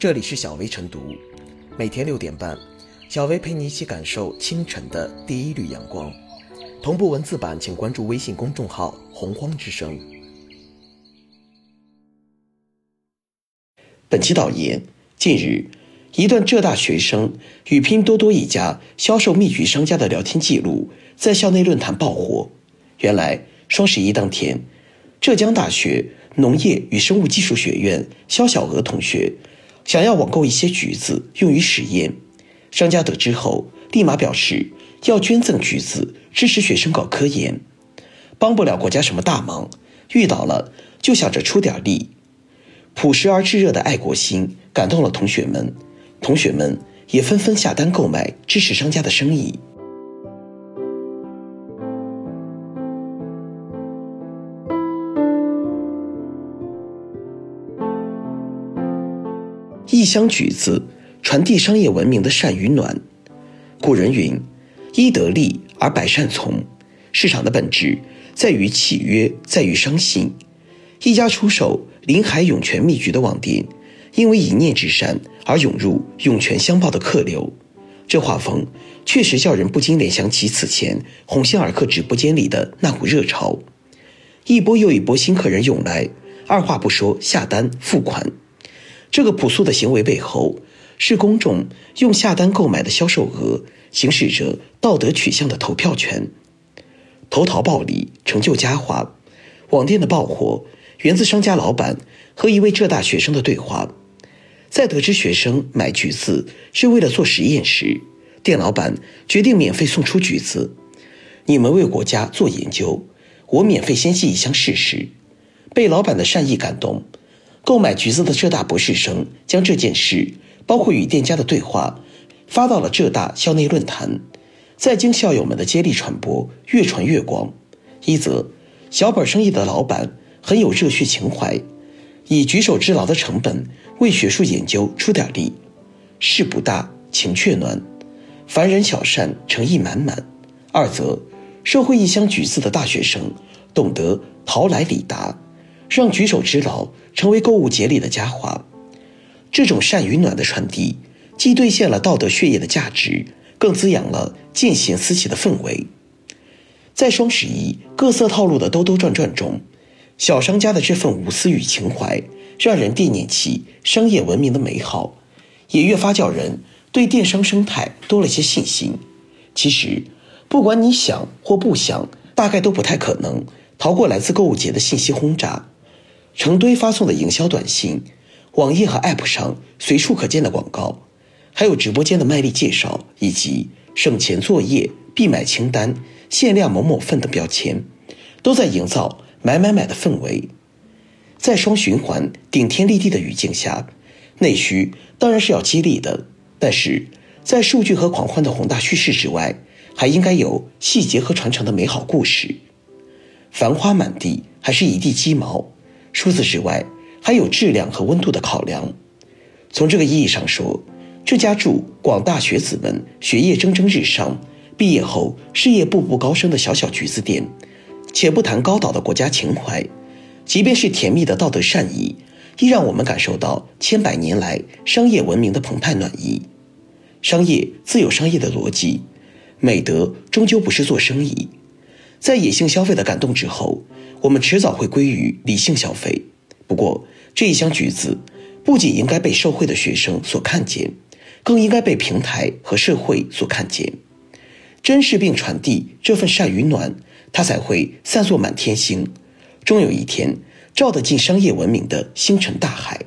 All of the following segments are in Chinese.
这里是小薇晨读，每天六点半，小薇陪你一起感受清晨的第一缕阳光。同步文字版，请关注微信公众号“洪荒之声”。本期导言：近日，一段浙大学生与拼多多一家销售蜜橘商家的聊天记录在校内论坛爆火。原来，双十一当天，浙江大学农业与生物技术学院肖小娥同学想要网购一些橘子用于实验，商家得知后立马表示要捐赠橘子支持学生搞科研，帮不了国家什么大忙，遇到了就想着出点力。朴实而炙热的爱国心感动了同学们，同学们也纷纷下单购买，支持商家的生意。一箱橘子，传递商业文明的善与暖。古人云：“一得利而百善从。”市场的本质在于契约，在于商信。一家出售临海涌泉蜜橘的网店，因为一念之善而涌入涌泉相报的客流，这画风确实叫人不禁联想起此前鸿星尔克直播间里的那股热潮。一波又一波新客人涌来，二话不说下单付款。这个朴素的行为背后，是公众用下单购买的销售额行使着道德取向的投票权。投桃报李，成就佳话。网店的爆火。源自商家老板和一位浙大学生的对话。在得知学生买橘子是为了做实验时，店老板决定免费送出橘子。你们为国家做研究，我免费先寄一箱试试。被老板的善意感动，购买橘子的浙大博士生将这件事，包括与店家的对话，发到了浙大校内论坛。再经校友们的接力传播，越传越广。一则，小本生意的老板。很有热血情怀，以举手之劳的成本为学术研究出点力，事不大，情却暖，凡人小善，诚意满满。二则，社会一箱橘子的大学生懂得淘来李达，让举手之劳成为购物节里的佳话。这种善与暖的传递，既兑现了道德血液的价值，更滋养了见贤思齐的氛围。在双十一各色套路的兜兜转转中。小商家的这份无私与情怀，让人惦念起商业文明的美好，也越发叫人对电商生态多了些信心。其实，不管你想或不想，大概都不太可能逃过来自购物节的信息轰炸，成堆发送的营销短信，网页和 App 上随处可见的广告，还有直播间的卖力介绍，以及省钱作业必买清单、限量某某份的标签，都在营造。买买买的氛围，在双循环顶天立地的语境下，内需当然是要激励的。但是在数据和狂欢的宏大叙事之外，还应该有细节和传承的美好故事。繁花满地还是一地鸡毛？除此之外，还有质量和温度的考量。从这个意义上说，这家祝广大学子们学业蒸蒸日上，毕业后事业步步高升的小小橘子店。且不谈高岛的国家情怀，即便是甜蜜的道德善意，亦让我们感受到千百年来商业文明的澎湃暖意。商业自有商业的逻辑，美德终究不是做生意。在野性消费的感动之后，我们迟早会归于理性消费。不过，这一箱橘子不仅应该被社会的学生所看见，更应该被平台和社会所看见，珍视并传递这份善与暖。它才会散作满天星，终有一天照得进商业文明的星辰大海。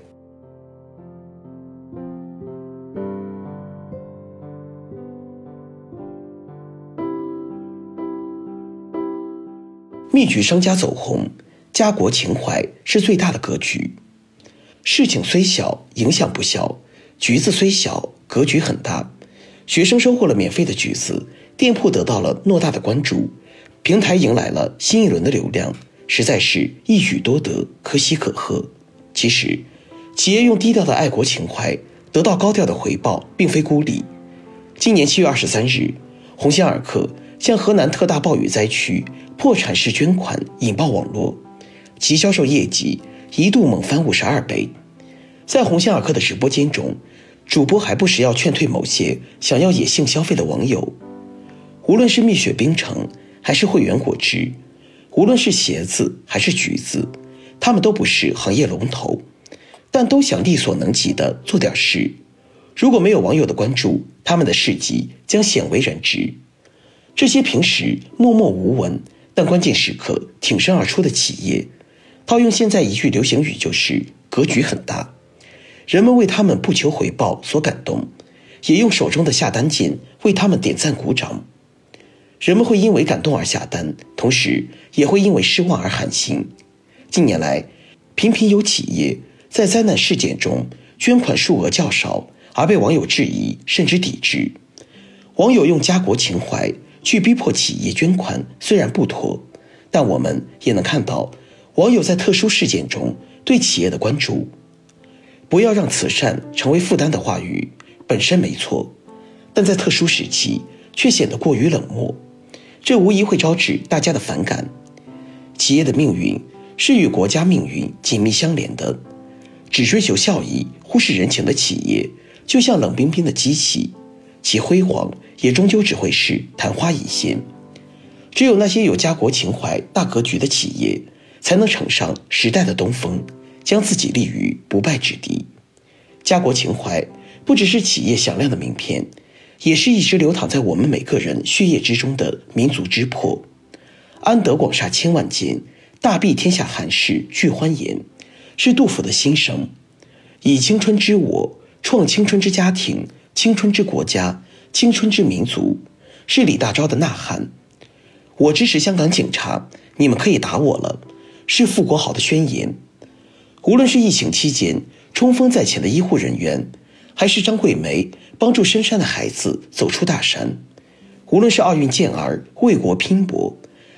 蜜橘商家走红，家国情怀是最大的格局。事情虽小，影响不小；橘子虽小，格局很大。学生收获了免费的橘子，店铺得到了偌大的关注。平台迎来了新一轮的流量，实在是一举多得，可喜可贺。其实，企业用低调的爱国情怀得到高调的回报，并非孤立。今年七月二十三日，鸿星尔克向河南特大暴雨灾区破产式捐款引爆网络，其销售业绩一度猛翻五十二倍。在鸿星尔克的直播间中，主播还不时要劝退某些想要野性消费的网友。无论是蜜雪冰城，还是汇源果汁，无论是鞋子还是橘子，他们都不是行业龙头，但都想力所能及的做点事。如果没有网友的关注，他们的事迹将鲜为人知。这些平时默默无闻，但关键时刻挺身而出的企业，套用现在一句流行语，就是格局很大。人们为他们不求回报所感动，也用手中的下单键为他们点赞鼓掌。人们会因为感动而下单，同时也会因为失望而寒心。近年来，频频有企业在灾难事件中捐款数额较少，而被网友质疑甚至抵制。网友用家国情怀去逼迫企业捐款，虽然不妥，但我们也能看到网友在特殊事件中对企业的关注。不要让慈善成为负担的话语本身没错，但在特殊时期却显得过于冷漠，这无疑会招致大家的反感。企业的命运是与国家命运紧密相连的，只追求效益、忽视人情的企业，就像冷冰冰的机器，其辉煌也终究只会是昙花一现。只有那些有家国情怀、大格局的企业，才能乘上时代的东风。将自己立于不败之地，家国情怀不只是企业响亮的名片，也是一直流淌在我们每个人血液之中的民族之魄。安得广厦千万间，大庇天下寒士俱欢颜，是杜甫的心声。以青春之我创青春之家庭，青春之国家，青春之民族，是李大钊的呐喊。我支持香港警察，你们可以打我了，是傅国豪的宣言。无论是疫情期间冲锋在前的医护人员，还是张桂梅帮助深山的孩子走出大山；无论是奥运健儿为国拼搏，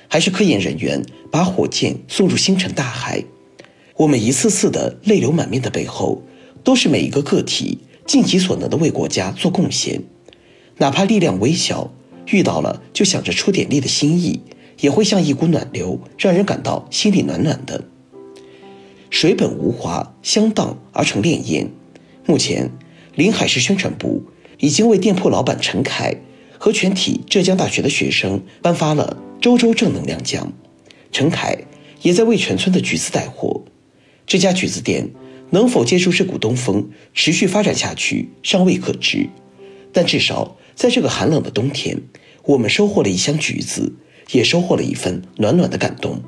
还是科研人员把火箭送入星辰大海，我们一次次的泪流满面的背后，都是每一个个体尽己所能的为国家做贡献。哪怕力量微小，遇到了就想着出点力的心意，也会像一股暖流，让人感到心里暖暖的。水本无华，相当而成潋滟。目前，临海市宣传部已经为店铺老板陈凯和全体浙江大学的学生颁发了“周周正能量奖”。陈凯也在为全村的橘子带货。这家橘子店能否借助这股东风，持续发展下去，尚未可知。但至少在这个寒冷的冬天，我们收获了一箱橘子，也收获了一份暖暖的感动。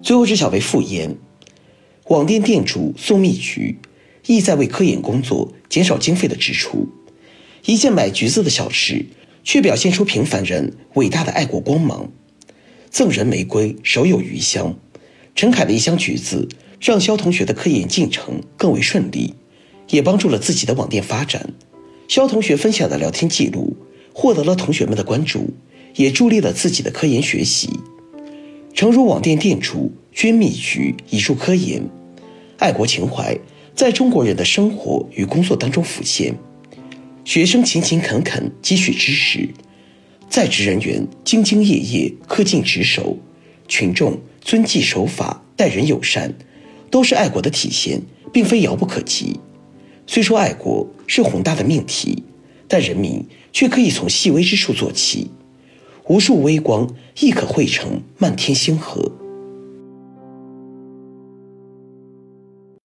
最后是小薇复言，网店店主宋蜜橘意在为科研工作减少经费的支出，一件买橘子的小事，却表现出平凡人伟大的爱国光芒。赠人玫瑰，手有余香。陈凯的一箱橘子，让肖同学的科研进程更为顺利，也帮助了自己的网店发展。肖同学分享的聊天记录，获得了同学们的关注，也助力了自己的科研学习。诚如网店店主捐蜜橘以助科研，爱国情怀在中国人的生活与工作当中浮现。学生勤勤恳恳积蓄知识，在职人员兢兢业业恪尽职守，群众遵纪守法待人友善，都是爱国的体现，并非遥不可及。虽说爱国是宏大的命题，但人民却可以从细微之处做起。无数微光亦可汇成漫天星河。